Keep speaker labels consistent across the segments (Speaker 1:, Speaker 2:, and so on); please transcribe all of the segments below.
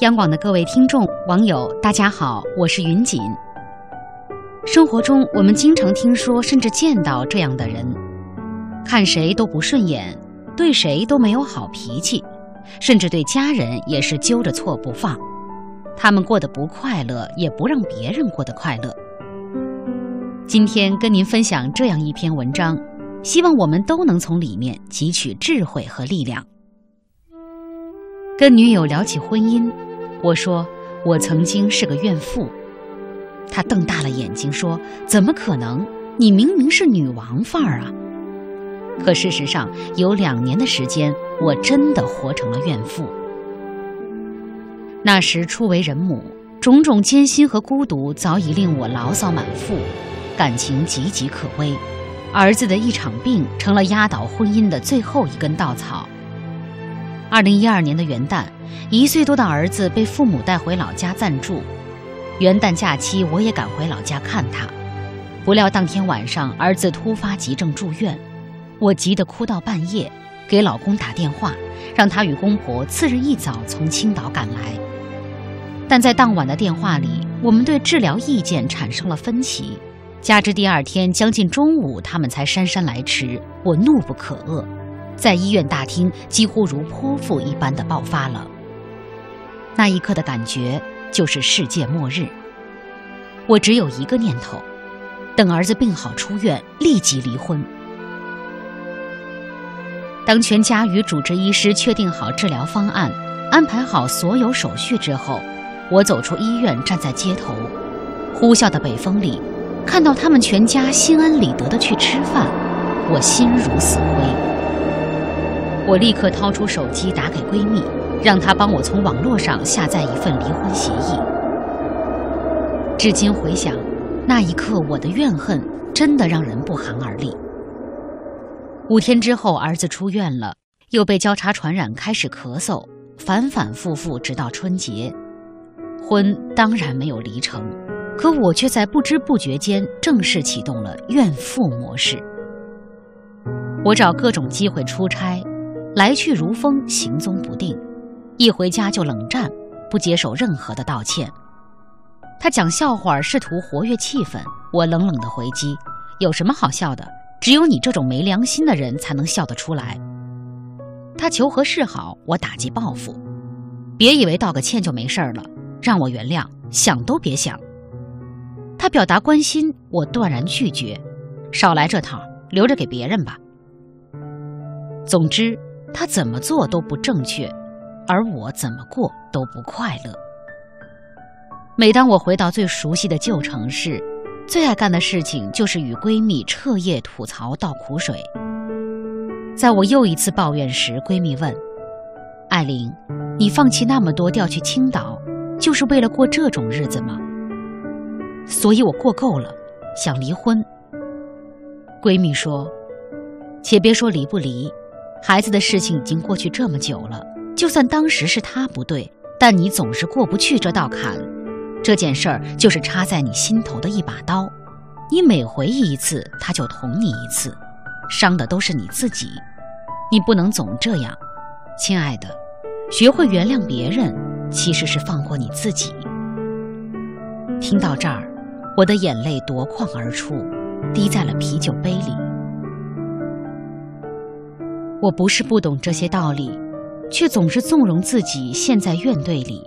Speaker 1: 央广的各位听众、网友，大家好，我是云锦。生活中，我们经常听说，甚至见到这样的人：看谁都不顺眼，对谁都没有好脾气，甚至对家人也是揪着错不放。他们过得不快乐，也不让别人过得快乐。今天跟您分享这样一篇文章，希望我们都能从里面汲取智慧和力量。跟女友聊起婚姻。我说，我曾经是个怨妇。他瞪大了眼睛说：“怎么可能？你明明是女王范儿啊！”可事实上，有两年的时间，我真的活成了怨妇。那时初为人母，种种艰辛和孤独早已令我牢骚满腹，感情岌岌可危。儿子的一场病，成了压倒婚姻的最后一根稻草。二零一二年的元旦。一岁多的儿子被父母带回老家暂住，元旦假期我也赶回老家看他，不料当天晚上儿子突发急症住院，我急得哭到半夜，给老公打电话，让他与公婆次日一早从青岛赶来。但在当晚的电话里，我们对治疗意见产生了分歧，加之第二天将近中午他们才姗姗来迟，我怒不可遏，在医院大厅几乎如泼妇一般的爆发了。那一刻的感觉就是世界末日。我只有一个念头：等儿子病好出院，立即离婚。当全家与主治医师确定好治疗方案，安排好所有手续之后，我走出医院，站在街头，呼啸的北风里，看到他们全家心安理得的去吃饭，我心如死灰。我立刻掏出手机打给闺蜜。让他帮我从网络上下载一份离婚协议。至今回想，那一刻我的怨恨真的让人不寒而栗。五天之后，儿子出院了，又被交叉传染，开始咳嗽，反反复复，直到春节。婚当然没有离成，可我却在不知不觉间正式启动了怨妇模式。我找各种机会出差，来去如风，行踪不定。一回家就冷战，不接受任何的道歉。他讲笑话，试图活跃气氛。我冷冷的回击：“有什么好笑的？只有你这种没良心的人才能笑得出来。”他求和示好，我打击报复：“别以为道个歉就没事了，让我原谅，想都别想。”他表达关心，我断然拒绝：“少来这套，留着给别人吧。”总之，他怎么做都不正确。而我怎么过都不快乐。每当我回到最熟悉的旧城市，最爱干的事情就是与闺蜜彻夜吐槽倒苦水。在我又一次抱怨时，闺蜜问：“艾琳，你放弃那么多调去青岛，就是为了过这种日子吗？”所以我过够了，想离婚。闺蜜说：“且别说离不离，孩子的事情已经过去这么久了。”就算当时是他不对，但你总是过不去这道坎，这件事儿就是插在你心头的一把刀。你每回忆一次，他就捅你一次，伤的都是你自己。你不能总这样，亲爱的，学会原谅别人，其实是放过你自己。听到这儿，我的眼泪夺眶而出，滴在了啤酒杯里。我不是不懂这些道理。却总是纵容自己陷在怨怼里，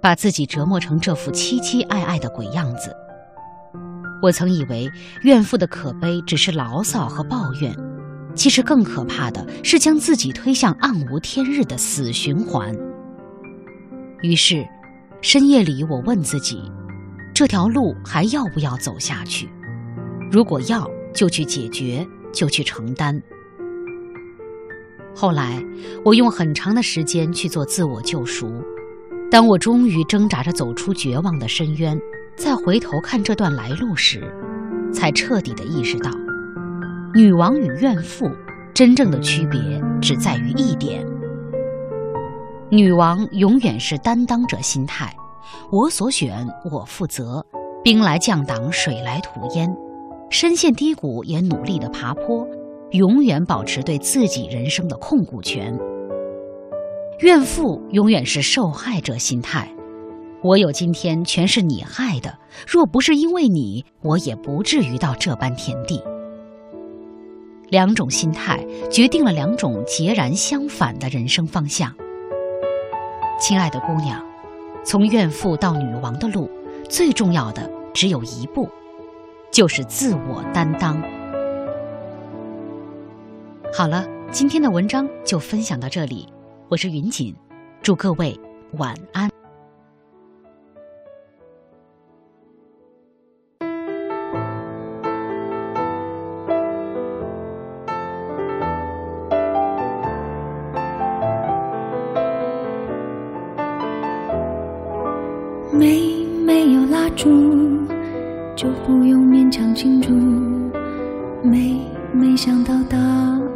Speaker 1: 把自己折磨成这副凄凄爱爱的鬼样子。我曾以为怨妇的可悲只是牢骚和抱怨，其实更可怕的是将自己推向暗无天日的死循环。于是，深夜里我问自己：这条路还要不要走下去？如果要，就去解决，就去承担。后来，我用很长的时间去做自我救赎。当我终于挣扎着走出绝望的深渊，再回头看这段来路时，才彻底的意识到，女王与怨妇真正的区别只在于一点：女王永远是担当者心态，我所选我负责，兵来将挡，水来土掩，深陷低谷也努力的爬坡。永远保持对自己人生的控股权。怨妇永远是受害者心态，我有今天全是你害的，若不是因为你，我也不至于到这般田地。两种心态决定了两种截然相反的人生方向。亲爱的姑娘，从怨妇到女王的路，最重要的只有一步，就是自我担当。好了，今天的文章就分享到这里，我是云锦，祝各位晚安。
Speaker 2: 没没有蜡烛，就不用勉强庆祝。没没想到到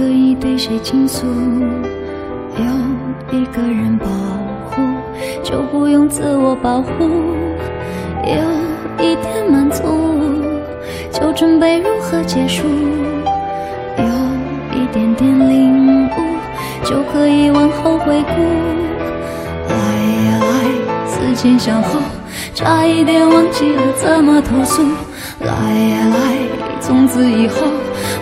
Speaker 2: 可以对谁倾诉，有一个人保护就不用自我保护，有一点满足就准备如何结束，有一点点领悟就可以往后回顾。来呀来，思前想后，差一点忘记了怎么投诉。来呀来。从此以后，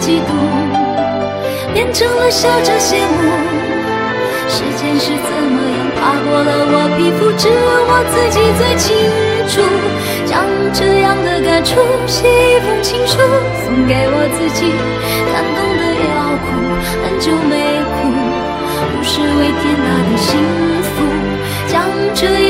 Speaker 2: 嫉妒变成了笑着羡慕，时间是怎么样爬过了我皮肤，只有我自己最清楚。将这样的感触写一封情书，送给我自己。感动的要哭，很久没哭，不是为天大的幸福。将这一